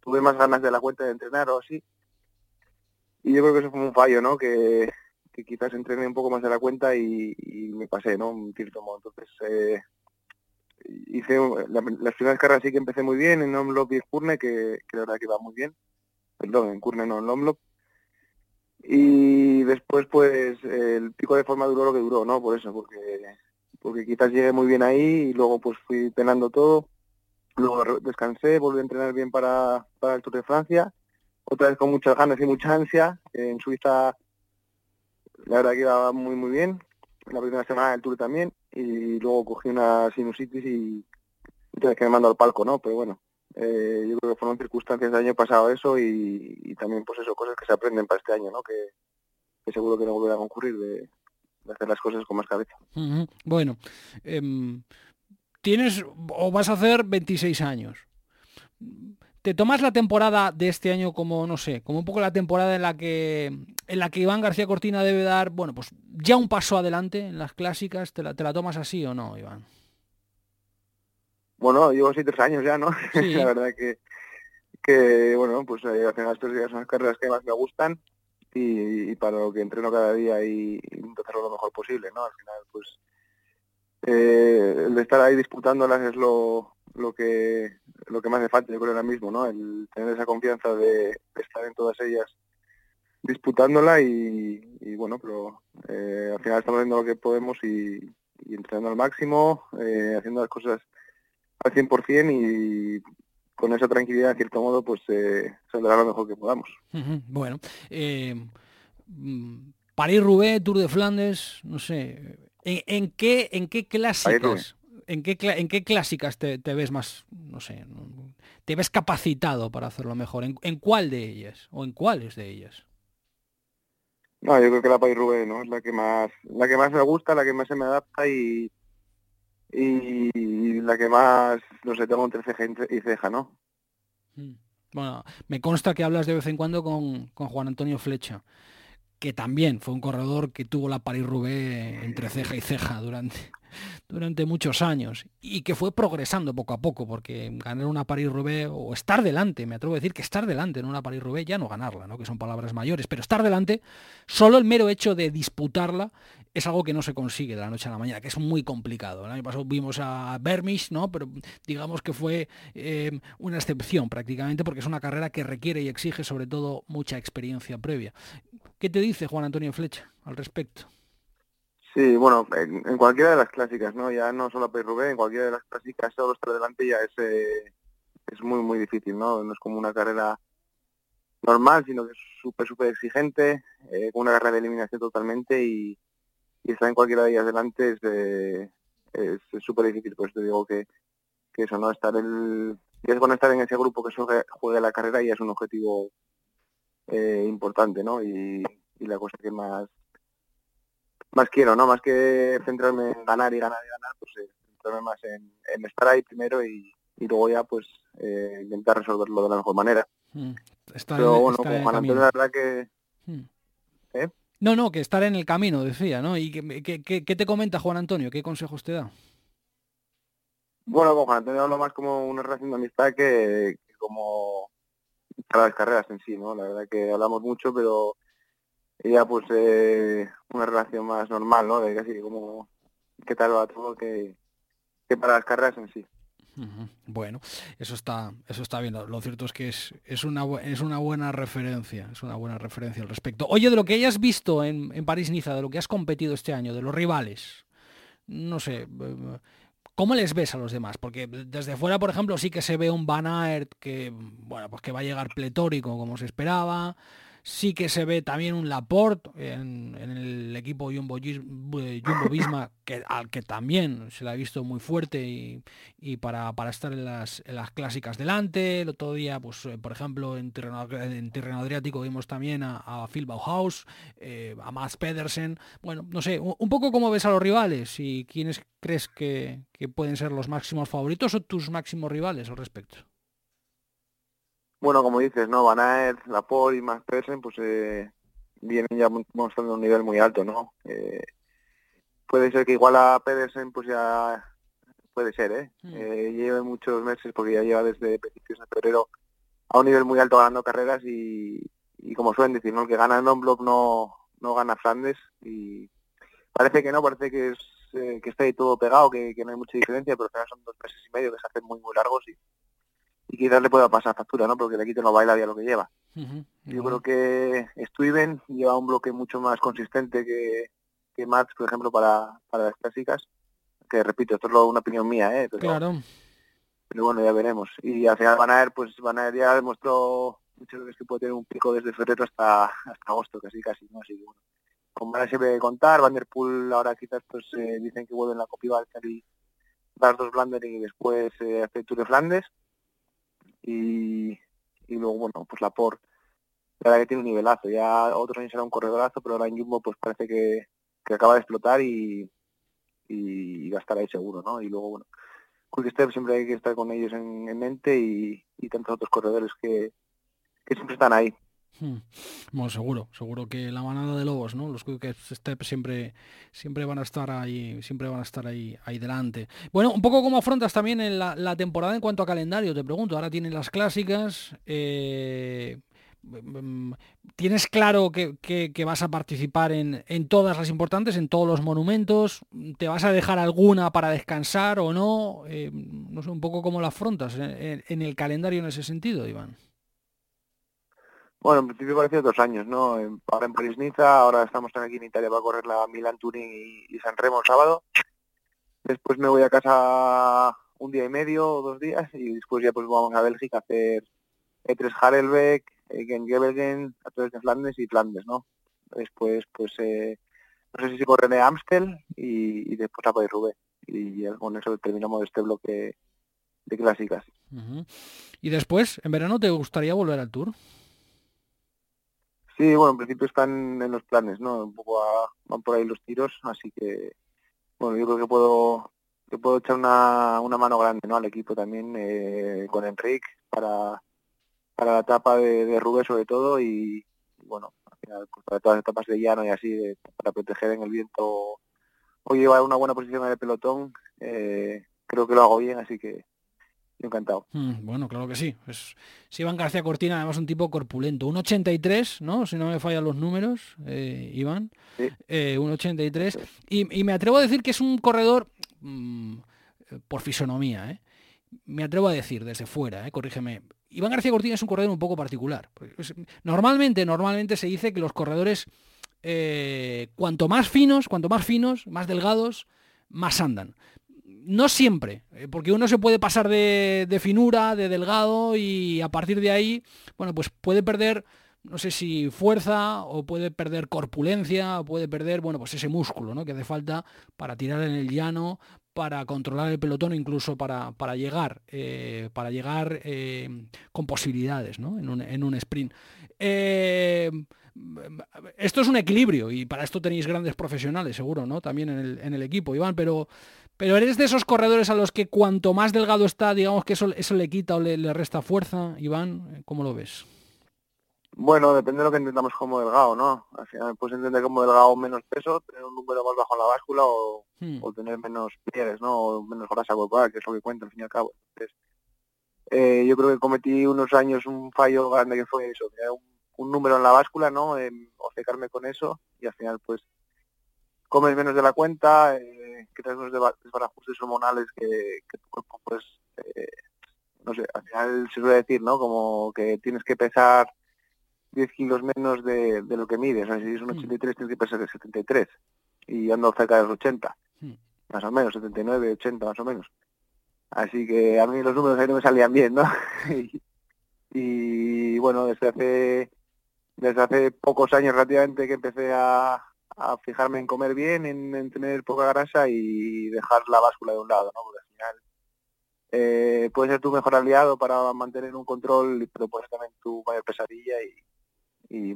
D: tuve más ganas de la cuenta de entrenar o así. Y yo creo que eso fue un fallo, ¿no? Que, quizás entrené un poco más de la cuenta y, me pasé, ¿no? En cierto modo. Entonces, eh, hice las primeras carreras sí que empecé muy bien en Omlop y Curne, que, que la verdad que va muy bien perdón, en Curne no, en Lomlop. Y después, pues, el pico de forma duró lo que duró, ¿no? Por eso, porque porque quizás llegué muy bien ahí y luego pues fui penando todo. Luego descansé, volví a entrenar bien para, para el Tour de Francia. Otra vez con muchas ganas y mucha ansia. En Suiza la verdad que iba muy muy bien. La primera semana del tour también y luego cogí una sinusitis y entonces que me mando al palco, ¿no? Pero bueno, eh, yo creo que fueron circunstancias del año pasado eso y, también pues eso, cosas que se aprenden para este año, ¿no? Que, seguro que no volverá a concurrir de, hacer las cosas con más cabeza.
B: Bueno, em, tienes o vas a hacer 26 años. ¿Te tomas la temporada de este año como, no sé, como un poco la temporada en la que en la que Iván García Cortina debe dar, bueno, pues ya un paso adelante en las clásicas? ¿Te la, te la tomas así o no, Iván?
D: Bueno, llevo seis tres años ya, ¿no? la verdad que, que bueno, pues eh, al final estos días son las carreras que más me gustan y, para lo que entreno cada día y, intento hacerlo lo mejor posible, ¿no? Al final, pues eh, el de estar ahí disputándolas es lo, lo que lo que más me falta, yo creo ahora mismo, ¿no? El tener esa confianza de, estar en todas ellas disputándola y, bueno, pero eh, al final estamos haciendo lo que podemos y, entrenando al máximo, eh, haciendo las cosas al 100% y con esa tranquilidad, de cierto modo, pues eh, saldrá lo mejor que podamos.
B: Bueno, eh, mm, París-Roubaix, Tour de Flandes, no sé, ¿en, qué, en qué clásicas? ¿En qué, ¿En qué clásicas te, ves más, no sé, te ves capacitado para hacerlo mejor? ¿En, cuál de ellas? ¿O en cuáles de ellas?
D: No, yo creo que la País Roubaix, ¿no? Es la que más, la que más me gusta, la que más se me adapta y, y la que más, no sé, tengo entre ceja y ceja, ¿no?
B: Mm. Bueno, me consta que hablas de vez en cuando con, con Juan Antonio Flecha que también fue un corredor que tuvo la Paris-Roubaix entre ceja y ceja durante, durante muchos años y que fue progresando poco a poco, porque ganar una Paris-Roubaix o estar delante, me atrevo a decir que estar delante en una Paris-Roubaix, ya no ganarla, ¿no? que son palabras mayores, pero estar delante, solo el mero hecho de disputarla es algo que no se consigue de la noche a la mañana, que es muy complicado. El año pasado vimos a Bermish, ¿no? pero digamos que fue eh, una excepción prácticamente, porque es una carrera que requiere y exige sobre todo mucha experiencia previa. ¿Qué te dice Juan Antonio Flecha al respecto?
D: Sí, bueno, en, cualquiera de las clásicas, ¿no? Ya no solo a en cualquiera de las clásicas solo estar delante ya es, eh, es muy, muy difícil, ¿no? No es como una carrera normal, sino que es súper, súper exigente, eh, con una carrera de eliminación totalmente y, estar en cualquiera de ellas delante es eh, es súper difícil, pues te digo que, que eso, ¿no? Estar el... Es bueno estar en ese grupo que juegue la carrera y es un objetivo eh, importante, ¿no? Y, la cosa que más más quiero, ¿no? Más que centrarme en ganar y ganar y ganar, pues eh, centrarme más en, estar ahí primero y, luego ya pues eh, intentar resolverlo de la mejor manera. Hmm. Pero bueno, con Juan Antonio la verdad que... Hmm.
B: ¿Eh? No, no, que estar en el camino, decía, ¿no? ¿Y qué, qué, te comenta Juan Antonio? ¿Qué consejos te da?
D: Bueno, con Juan Antonio hablo más como una relación de amistad que como para las carreras en sí, ¿no? La verdad que hablamos mucho, pero ella pues eh, una relación más normal, ¿no? De casi como qué tal va todo que, que para las carreras en sí.
B: Bueno, eso está, eso está bien. Lo cierto es que es, es, una, es una buena referencia, es una buena referencia al respecto. Oye, de lo que hayas visto en, en París-Niza, de lo que has competido este año, de los rivales, no sé, ¿Cómo les ves a los demás? Porque desde fuera, por ejemplo, sí que se ve un Van Aert que, bueno, pues que va a llegar pletórico como se esperaba. Sí que se ve también un Laporte en, el equipo Jumbo, Jumbo Visma, que, al que también se le ha visto muy fuerte y, para, estar en las, clásicas delante. El otro día, pues, eh, por ejemplo, en terreno, en terreno adriático vimos también a, Phil Bauhaus, eh, a Mats Pedersen. Bueno, no sé, un, poco cómo ves a los rivales y quiénes crees que pueden ser los máximos favoritos o tus máximos rivales al respecto.
D: Bueno, como dices, ¿no? Van Aert, Laporte y Max Pedersen, pues eh, vienen ya mostrando un nivel muy alto, ¿no? Eh, puede ser que igual a Pedersen, pues ya puede ser, ¿eh? Hmm. ¿eh? lleve muchos meses, porque ya lleva desde principios de febrero a un nivel muy alto ganando carreras y, como suelen decir, ¿no? El que gana en block no, no gana Flandes y parece que no, parece que es eh, que está ahí todo pegado, que, que, no hay mucha diferencia, pero al final son dos meses y medio que se hacen muy muy largos y y quizás le pueda pasar factura, ¿no? Porque le quiten los baila ya lo que lleva. Yo creo que Stuyven lleva un bloque mucho más consistente que, que Max, por ejemplo, para, para las clásicas. Que repito, esto es una opinión mía, ¿eh? Pero,
B: claro.
D: Pero bueno, ya veremos. Y al final Van Aert, pues Van Aert ya demostró muchas veces que puede tener un pico desde febrero hasta, hasta agosto, casi casi, ¿no? Así que bueno, con Van siempre contar, Van der Poel ahora quizás pues eh, dicen que vuelven la Copa y las dos Blandering y después eh, hace Tour de Flandes y, y luego bueno pues la por la verdad que tiene un nivelazo, ya otros años era un corredorazo, pero ahora en Jumbo pues parece que, que acaba de explotar y, y estar ahí seguro, ¿no? Y luego, bueno, Quick siempre hay que estar con ellos en, mente y, y, tantos otros corredores que, que siempre están ahí.
B: Hmm. Bueno, seguro, seguro que la manada de lobos, ¿no? Los Quick Step siempre, siempre van a estar ahí, siempre van a estar ahí, ahí delante. Bueno, un poco como afrontas también en la, temporada en cuanto a calendario, te pregunto. Ahora tienen las clásicas, eh, Mm, ¿Tienes claro que, vas a participar en, todas las importantes, en todos los monumentos? ¿Te vas a dejar alguna para descansar o no? Eh, no sé, un poco cómo la afrontas en, el calendario en ese sentido, Iván.
D: Bueno, en principio parece dos años, ¿no? Ahora en París-Niza, ahora estamos aquí en Italia para correr la Milán-Turín y, San Remo el sábado. Después me voy a casa un día y medio o dos días y después ya pues vamos a Bélgica a hacer E3 Harelbeck, en Gebelgen, a través de Flandes y Flandes, ¿no? Después, pues, eh, no sé si se corre Amstel y, después a Paris-Roubaix. Y con eso terminamos este bloque de clásicas.
B: ¿Y después, en verano, te gustaría volver al Tour?
D: Sí, bueno, en principio están en los planes, ¿no? Un poco van por ahí los tiros, así que, bueno, yo creo que puedo que puedo echar una, una mano grande, ¿no? Al equipo también, eh, con Enrique, para para la etapa de, de Rubén sobre todo y, bueno, al final, pues, para todas las etapas de llano y así, para proteger en el viento o llevar una buena posición en el pelotón, eh, creo que lo hago bien, así que encantado.
B: Mm, bueno, claro que sí. Es, si Iván García Cortina, además un tipo corpulento. Un 83, ¿no? Si no me fallan los números, eh, Iván. Sí. Eh, un 83. Y, y, me atrevo a decir que es un corredor mm, por fisonomía, ¿eh? Me atrevo a decir desde fuera, ¿eh? corrígeme. Iván García Cortina es un corredor un poco particular. Normalmente, normalmente se dice que los corredores, eh, cuanto más finos, cuanto más finos, más delgados, más andan. No siempre, eh, porque uno se puede pasar de, finura, de delgado, y a partir de ahí, bueno, pues puede perder no sé si fuerza o puede perder corpulencia o puede perder, bueno, pues ese músculo, ¿no? Que hace falta para tirar en el llano, para controlar el pelotón, incluso para, para llegar, eh, para llegar eh, con posibilidades ¿no? en, un, en, un, sprint. Esto es un equilibrio y para esto tenéis grandes profesionales, seguro, ¿no? También en el, en el equipo, Iván, pero, pero eres de esos corredores a los que cuanto más delgado está, digamos que eso, eso le quita o le, le resta fuerza, Iván, ¿cómo lo ves?
D: Bueno, depende de lo que entendamos como delgado, ¿no? Al final puedes entender como delgado menos peso, tener un número más bajo en la báscula o, hmm. o tener menos pliegues, ¿no? O menos grasa corporal, que es lo que cuenta al fin y al cabo. Entonces, eh, yo creo que cometí unos años un fallo grande que fue eso, un, número en la báscula, ¿no? Eh, obcecarme con eso y al final pues comes menos de la cuenta, eh, creas unos desbarajustes hormonales que, que tu cuerpo pues, eh, no sé, al final se suele decir, ¿no? Como que tienes que pesar 10 kilos menos de, lo que mides. O sea, si es un 83 mm. tienes que pesar de 73 y ando cerca de los 80, mm. más o menos, 79, 80 más o menos. Así que a mí los números ahí no me salían bien, ¿no? y, bueno, desde hace desde hace pocos años relativamente que empecé a, fijarme en comer bien, en, tener poca grasa y dejar la báscula de un lado, ¿no? Porque al final eh, puede ser tu mejor aliado para mantener un control, pero puede ser también tu mayor pesadilla y, y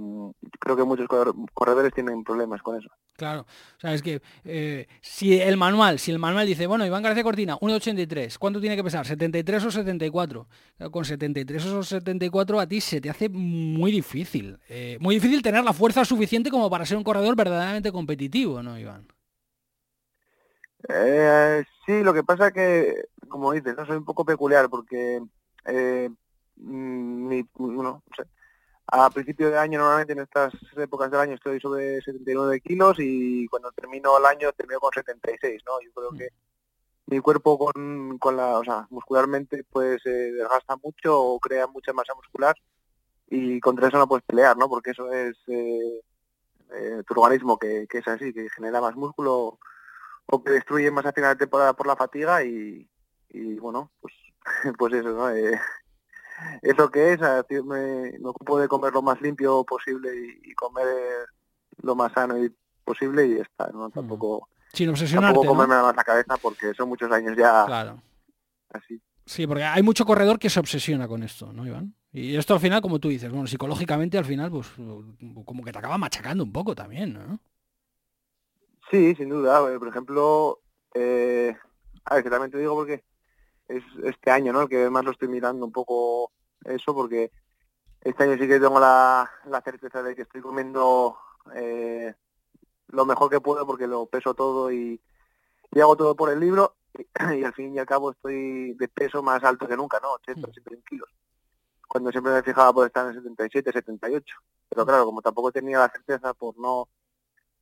D: creo que muchos corredores tienen problemas con eso.
B: Claro, o sea, es que eh, si el manual, si el manual dice, bueno, Iván García Cortina, 1,83, ¿cuánto tiene que pesar? ¿73 o 74? Con 73 o 74 a ti se te hace muy difícil, eh, muy difícil tener la fuerza suficiente como para ser un corredor verdaderamente competitivo, ¿no, Iván?
D: Eh, sí, lo que pasa que, como dices, no soy un poco peculiar porque eh, mm, mi, no sé, a principio de año, normalmente en estas épocas del año estoy sobre 79 kilos y cuando termino el año termino con 76, ¿no? Yo creo mm. que mi cuerpo con, con la, o sea, muscularmente pues se desgasta mucho o crea mucha masa muscular y contra eso no puedes pelear, ¿no? Porque eso es eh, eh, tu organismo que, que, es así, que genera más músculo o que destruye más a final de temporada por la fatiga y, y bueno, pues, pues eso, ¿no? Es lo que es, me, me, ocupo de comer lo más limpio posible y, comer lo más sano y posible y está, ¿no? Tampoco,
B: Sin obsesionarte,
D: tampoco
B: ¿no?
D: comerme más la cabeza porque son muchos años ya
B: Claro.
D: así.
B: Sí, porque hay mucho corredor que se obsesiona con esto, ¿no, Iván? Y esto al final, como tú dices, bueno, psicológicamente al final, pues como que te acaba machacando un poco también, ¿no?
D: Sí, sin duda. Por ejemplo, eh, a ver, que también te digo porque es este año, ¿no? El que más lo estoy mirando un poco eso, porque este año sí que tengo la, la certeza de que estoy comiendo eh, lo mejor que puedo porque lo peso todo y, y hago todo por el libro y, al fin y al cabo estoy de peso más alto que nunca, ¿no? 80, 81 kilos. Cuando siempre me fijaba por estar en 77, 78. Pero claro, como tampoco tenía la certeza por no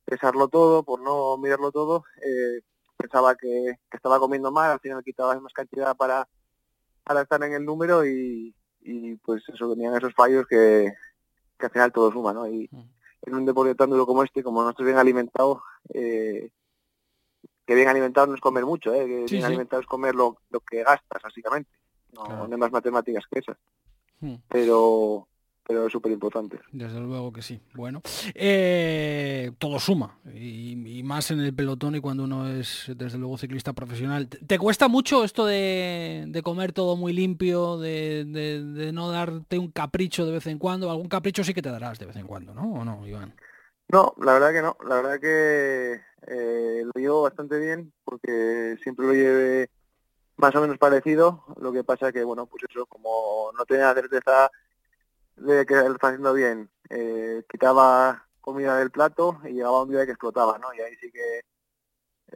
D: pesarlo todo, por no mirarlo todo, eh, pensaba que, que estaba comiendo mal, al final quitaba más cantidad para, para estar en el número y, y pues eso venían esos fallos que, que al final todo suma, ¿no? Y en un deporte tan duro como este, como no estoy bien alimentado, eh, que bien alimentado no es comer mucho, ¿eh? que
B: Sí,
D: bien
B: sí.
D: alimentado es comer lo, lo que gastas, básicamente. No,
B: Claro.
D: no hay más matemáticas que esas,
B: Hmm.
D: pero pero es súper importante.
B: Desde luego que sí. Bueno, eh, todo suma. Y, y más en el pelotón y cuando uno es, desde luego, ciclista profesional. ¿Te, te cuesta mucho esto de, de comer todo muy limpio, de, de- de no darte un capricho de vez en cuando? Algún capricho sí que te darás de vez en cuando, ¿no? ¿O no, Iván?
D: No, la verdad que no. La verdad que eh, lo llevo bastante bien porque siempre lo llevé más o menos parecido. Lo que pasa que, bueno, pues eso, como no tenía certeza de que lo estaba haciendo bien, eh, quitaba comida del plato y llegaba un día que explotaba, ¿no? Y ahí sí que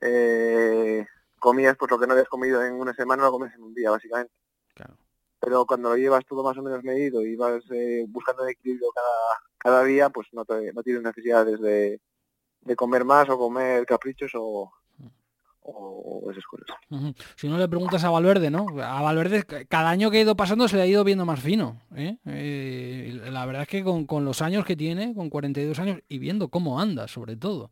D: eh, comías pues lo que no habías comido en una semana lo comes en un día, básicamente.
B: Claro.
D: Pero cuando lo llevas todo más o menos medido y vas eh, buscando el equilibrio cada, cada día, pues no, te, no tienes necesidades de, de comer más o comer caprichos o,
B: Si no le preguntas a Valverde, ¿no? A Valverde ca- cada año que ha ido pasando se le ha ido viendo más fino. ¿eh? Eh, la verdad es que con, con los años que tiene, con 42 años, y viendo cómo anda, sobre todo.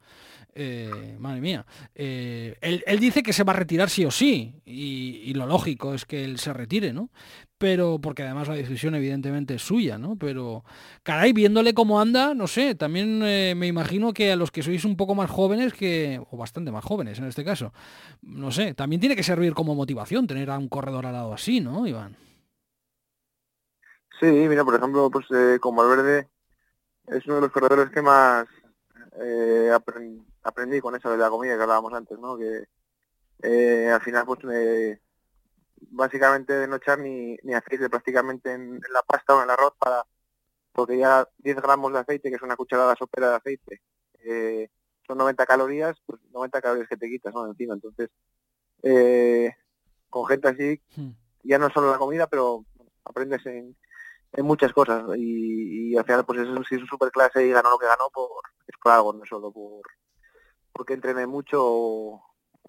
B: Eh, madre mía. eh, él, él dice que se va a retirar sí o sí. Y, lo lógico es que él se retire, ¿no? Pero, porque además la decisión evidentemente es suya, ¿no? Pero, caray, viéndole cómo anda, no sé, también eh, me imagino que a los que sois un poco más jóvenes, que, o bastante más jóvenes en este caso, no sé, también tiene que servir como motivación tener a un corredor al lado así, ¿no, Iván?
D: Sí, mira, por ejemplo, pues como Valverde es uno de los corredores que más aprendí con eso de la comida que hablábamos antes, ¿no? Que eh, al final, pues eh, básicamente de no echar ni, ni aceite prácticamente en, en la pasta o en el arroz para porque ya 10 gramos de aceite, que es una cucharada sopera de aceite, eh, son 90 calorías, pues 90 calorías que te quitas, ¿no? Encima, entonces, eh, con gente así,
B: Hmm.
D: ya no solo la comida, pero aprendes en, en muchas cosas y, y al final pues eso, si es un super clase y ganó lo que ganó por, es por algo, no solo por porque entrene mucho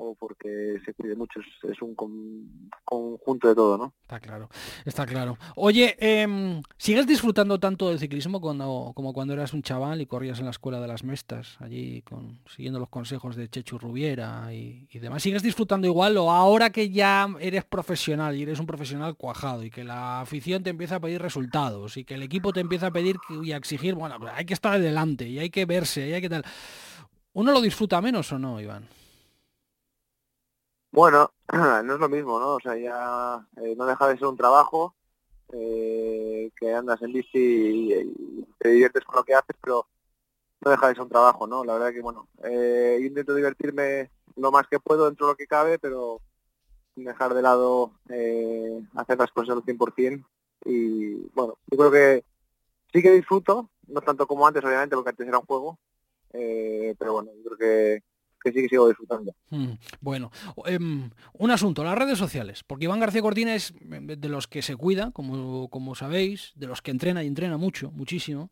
D: o, porque se cuide mucho, es, un con- conjunto de todo, ¿no?
B: Está claro, está claro. Oye, em, ¿sigues disfrutando tanto del ciclismo cuando, como cuando eras un chaval y corrías en la escuela de las Mestas, allí con, siguiendo los consejos de Chechu Rubiera y, demás? ¿Sigues disfrutando igual o ahora que ya eres profesional y eres un profesional cuajado y que la afición te empieza a pedir resultados y que el equipo te empieza a pedir y a exigir, bueno, pues hay que estar adelante y hay que verse y hay que tal... ¿Uno lo disfruta menos o no, Iván?
D: Bueno, no es lo mismo, ¿no? O sea, ya eh, no deja de ser un trabajo, eh, que andas en bici y, te diviertes con lo que haces, pero no deja de ser un trabajo, ¿no? La verdad que, bueno, eh, intento divertirme lo más que puedo dentro de lo que cabe, pero dejar de lado eh, hacer las cosas al 100%. Y, bueno, yo creo que sí que disfruto, no tanto como antes, obviamente, porque antes era un juego, eh, pero bueno, yo creo que, que sí que sigo disfrutando.
B: Mm, Bueno, em, un asunto, las redes sociales, porque Iván García Cortina es em, de los que se cuida, como, como sabéis, de los que entrena y entrena mucho, muchísimo,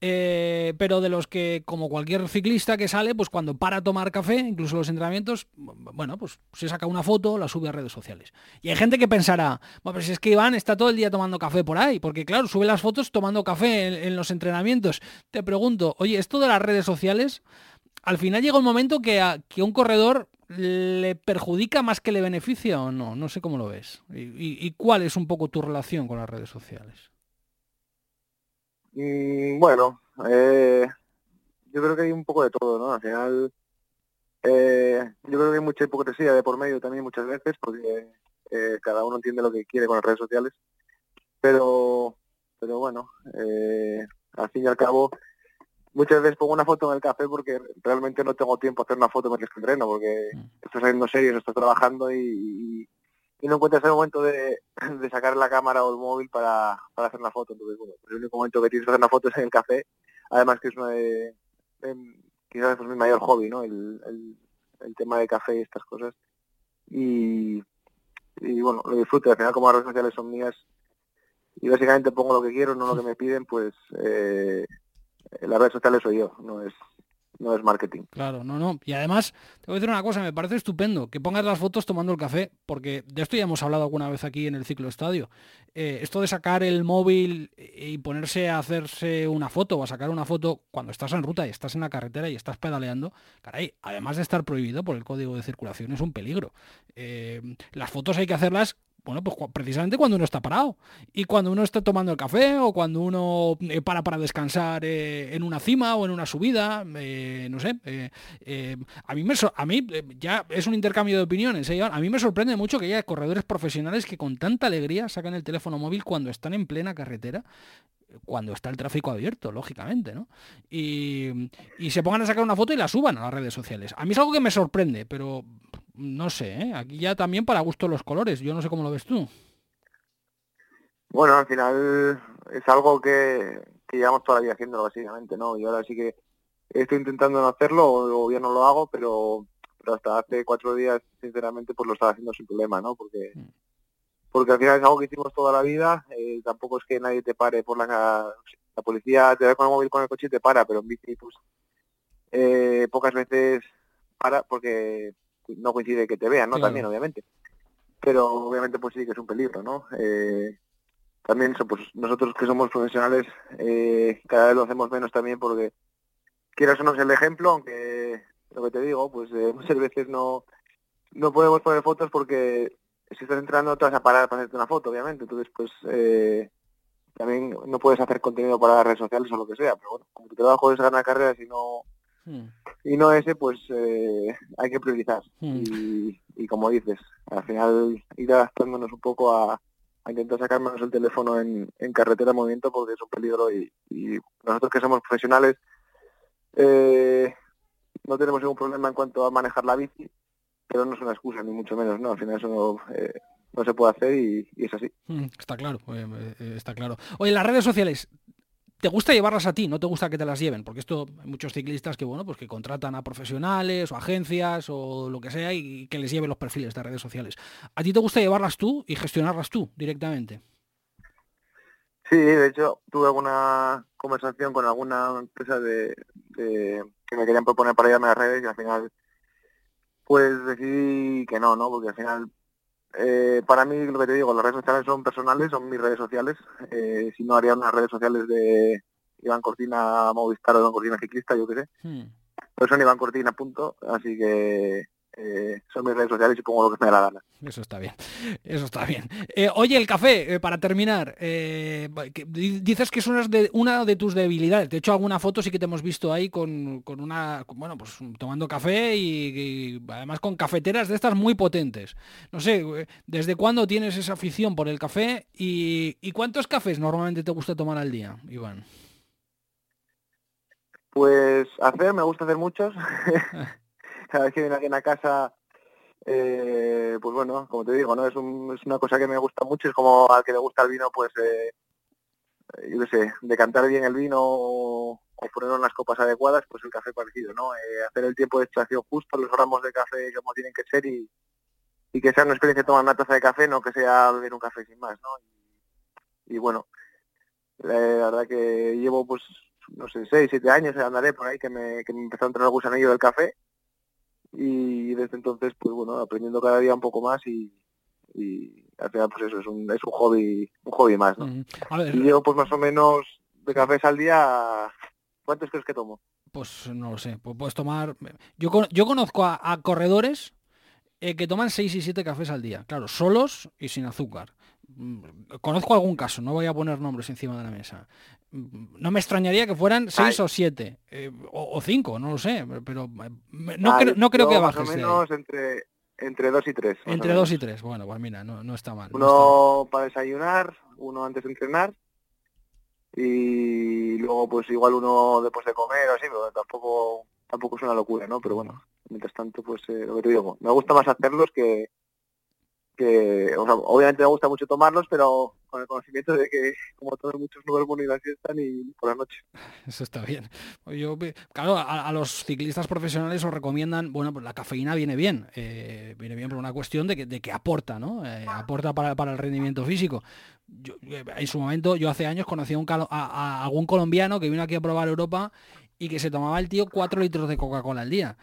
B: eh, pero de los que, como cualquier ciclista que sale, pues cuando para a tomar café, incluso los entrenamientos, bueno, pues se saca una foto, la sube a redes sociales. Y hay gente que pensará, bueno, pues es que Iván está todo el día tomando café por ahí, porque claro, sube las fotos tomando café en, en los entrenamientos. Te pregunto, oye, esto de las redes sociales, al final llega un momento que a que un corredor le perjudica más que le beneficia o no. No sé cómo lo ves. ¿Y, y- cuál es un poco tu relación con las redes sociales?
D: Mm, bueno, eh, yo creo que hay un poco de todo, ¿no? Al final, eh, yo creo que hay mucha hipocresía de por medio también muchas veces, porque eh, cada uno entiende lo que quiere con las redes sociales, pero, pero bueno, eh, al fin y al cabo, muchas veces pongo una foto en el café porque realmente no tengo tiempo a hacer una foto mientras que entreno, porque mm. estoy saliendo series, estoy trabajando y, y, no encuentras el momento de, de, sacar la cámara o el móvil para, para hacer una foto. Entonces, bueno, el único momento que tienes que hacer una foto es en el café, además que es una de, quizás es mi mayor hobby, ¿no? El, el, el, tema de café y estas cosas. Y, y bueno, lo disfruto, al final como las redes sociales son mías y básicamente pongo lo que quiero, no lo que me piden, pues eh, las redes sociales soy yo, no es no es marketing.
B: Claro, no, no. Y además, te voy a decir una cosa, me parece estupendo que pongas las fotos tomando el café, porque de esto ya hemos hablado alguna vez aquí en el ciclo estadio. Eh, esto de sacar el móvil y ponerse a hacerse una foto o a sacar una foto cuando estás en ruta y estás en la carretera y estás pedaleando, caray, además de estar prohibido por el código de circulación, es un peligro. Eh, las fotos hay que hacerlas bueno, pues precisamente cuando uno está parado y cuando uno está tomando el café o cuando uno eh, para para descansar eh, en una cima o en una subida, eh, no sé. a mí me a mí ya es un intercambio de opiniones. A mí me sorprende mucho que haya corredores profesionales que con tanta alegría sacan el teléfono móvil cuando están en plena carretera cuando está el tráfico abierto, lógicamente, ¿no? Y, y, se pongan a sacar una foto y la suban a las redes sociales. A mí es algo que me sorprende, pero no sé, ¿eh? aquí ya también para gusto los colores, yo no sé cómo lo ves tú.
D: Bueno, al final es algo que, que llevamos toda la vida haciéndolo básicamente, ¿no? Y ahora sí que estoy intentando no hacerlo o, ya no lo hago, pero, pero hasta hace cuatro días, sinceramente, pues lo estaba haciendo sin problema, ¿no? Porque mm. porque al final es algo que hicimos toda la vida, eh, tampoco es que nadie te pare por la... La policía te ve con el móvil con el coche y te para, pero en bici, pues, eh, pocas veces para porque no coincide que te vean, ¿no? También, obviamente. Pero obviamente pues sí que es un peligro, ¿no? Eh, también pues nosotros que somos profesionales eh, cada vez lo hacemos menos también porque quieras o no el ejemplo, aunque lo que te digo, pues eh, muchas veces no, no podemos poner fotos porque si estás entrando te vas a parar para hacerte una foto, obviamente. Entonces, pues también no puedes hacer contenido para las redes sociales o lo que sea, pero bueno, como tu trabajo es ganar carreras y no Hmm. Y no ese, pues eh, hay que priorizar. Hmm. Y, como dices, al final ir adaptándonos un poco a, intentar sacarnos el teléfono en, carretera de movimiento porque es un peligro y, nosotros que somos profesionales eh, no tenemos ningún problema en cuanto a manejar la bici, pero no es una excusa, ni mucho menos, ¿no? Al final eso no, eh, no se puede hacer y, es así.
B: Hmm, está claro, está claro. Oye, las redes sociales, te gusta llevarlas a ti, no te gusta que te las lleven, porque esto hay muchos ciclistas que bueno, pues que contratan a profesionales o agencias o lo que sea y que les lleven los perfiles de redes sociales. ¿A ti te gusta llevarlas tú y gestionarlas tú directamente?
D: Sí, de hecho tuve alguna conversación con alguna empresa de, que me querían proponer para llevarme a las redes y al final pues decidí que no, ¿no? Porque al final eh, para mí, lo que te digo, las redes sociales son personales, son mis redes sociales. Eh, si no, haría unas redes sociales de Iván Cortina Movistar o Iván Cortina Ciclista, yo qué sé. Hmm. Pero son Iván Cortina, punto. Así que eh, son mis redes sociales y pongo lo que me da la gana.
B: Eso está bien, eso está bien. Eh, oye, el café, eh, para terminar, dices que es una de, una de tus debilidades. De hecho, alguna foto sí que te hemos visto ahí con, una, bueno, pues tomando café y, además con cafeteras de estas muy potentes. No sé, ¿desde cuándo tienes esa afición por el café y, y cuántos cafés normalmente te gusta tomar al día, Iván?
D: Pues hacer, me gusta hacer muchos. cada vez que viene alguien a casa, eh, pues bueno, como te digo, no es, es una cosa que me gusta mucho, es como al que le gusta el vino, pues, eh, yo qué sé, decantar bien el vino o, ponerlo en las copas adecuadas, pues el café parecido, ¿no? Eh, hacer el tiempo de extracción justo, los gramos de café como tienen que ser y, que sea una experiencia tomar una taza de café, no que sea beber un café sin más, ¿no? Y, bueno, la verdad que llevo pues no sé, seis, siete años andaré por ahí que me, que me empezó a entrar el gusanillo del café y desde entonces pues bueno aprendiendo cada día un poco más y, y al final pues eso es un, es un hobby un hobby más ¿no? y yo pues más o menos de cafés al día ¿cuántos crees que tomo?
B: Pues no lo sé, pues puedes tomar yo, yo conozco a, corredores eh, que toman 6 y 7 cafés al día, claro, solos y sin azúcar. Conozco algún caso, no voy a poner nombres encima de la mesa. No me extrañaría que fueran seis o siete, eh, o, cinco, no lo sé, pero no, creo, no creo que bajes.
D: menos entre, entre dos y tres.
B: Entre dos y tres, bueno, pues mira, no, está mal.
D: Uno para desayunar, uno antes de entrenar y luego pues igual uno después de comer o así, pero tampoco tampoco es una locura, ¿no? Pero bueno, mientras tanto, pues eh, lo que te digo, me gusta más hacerlos que, que obviamente me gusta mucho tomarlos, pero con el conocimiento de que como todos muchos no duermen ni la por la noche.
B: Eso está bien. Yo, claro, a, los ciclistas profesionales os recomiendan, bueno, pues la cafeína viene bien, eh, viene bien por una cuestión de que, de que aporta, ¿no? Eh, aporta para, para, el rendimiento físico. Yo, en su momento, yo hace años conocí a, un, a algún colombiano que vino aquí a probar Europa y que se tomaba el tío 4 litros de Coca-Cola al día.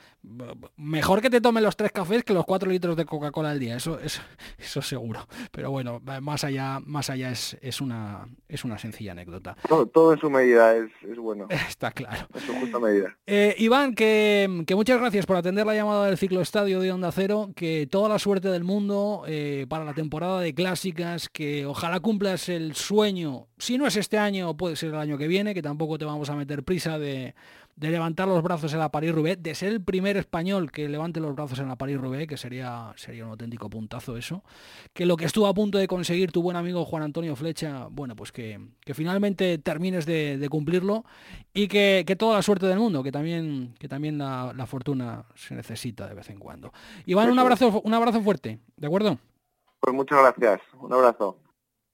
B: Mejor que te tome los tres cafés que los 4 litros de Coca-Cola al día, eso, eso, eso seguro. Pero bueno, más allá, más allá es, es, una, es una sencilla anécdota.
D: Todo, en su medida es, bueno.
B: Está claro.
D: En su justa medida.
B: Eh, Iván, que, que, muchas gracias por atender la llamada del ciclo estadio de Onda Cero, que toda la suerte del mundo eh, para la temporada de clásicas, que ojalá cumplas el sueño, si no es este año, puede ser el año que viene, que tampoco te vamos a meter prisa de de levantar los brazos en la París-Roubaix, de ser el primer español que levante los brazos en la París-Roubaix, que sería, sería un auténtico puntazo eso, que lo que estuvo a punto de conseguir tu buen amigo Juan Antonio Flecha, bueno, pues que, finalmente termines de, cumplirlo y que, toda la suerte del mundo, que también, que también la, fortuna se necesita de vez en cuando. Iván, un abrazo, un abrazo fuerte, ¿de acuerdo?
D: Pues muchas gracias, un abrazo.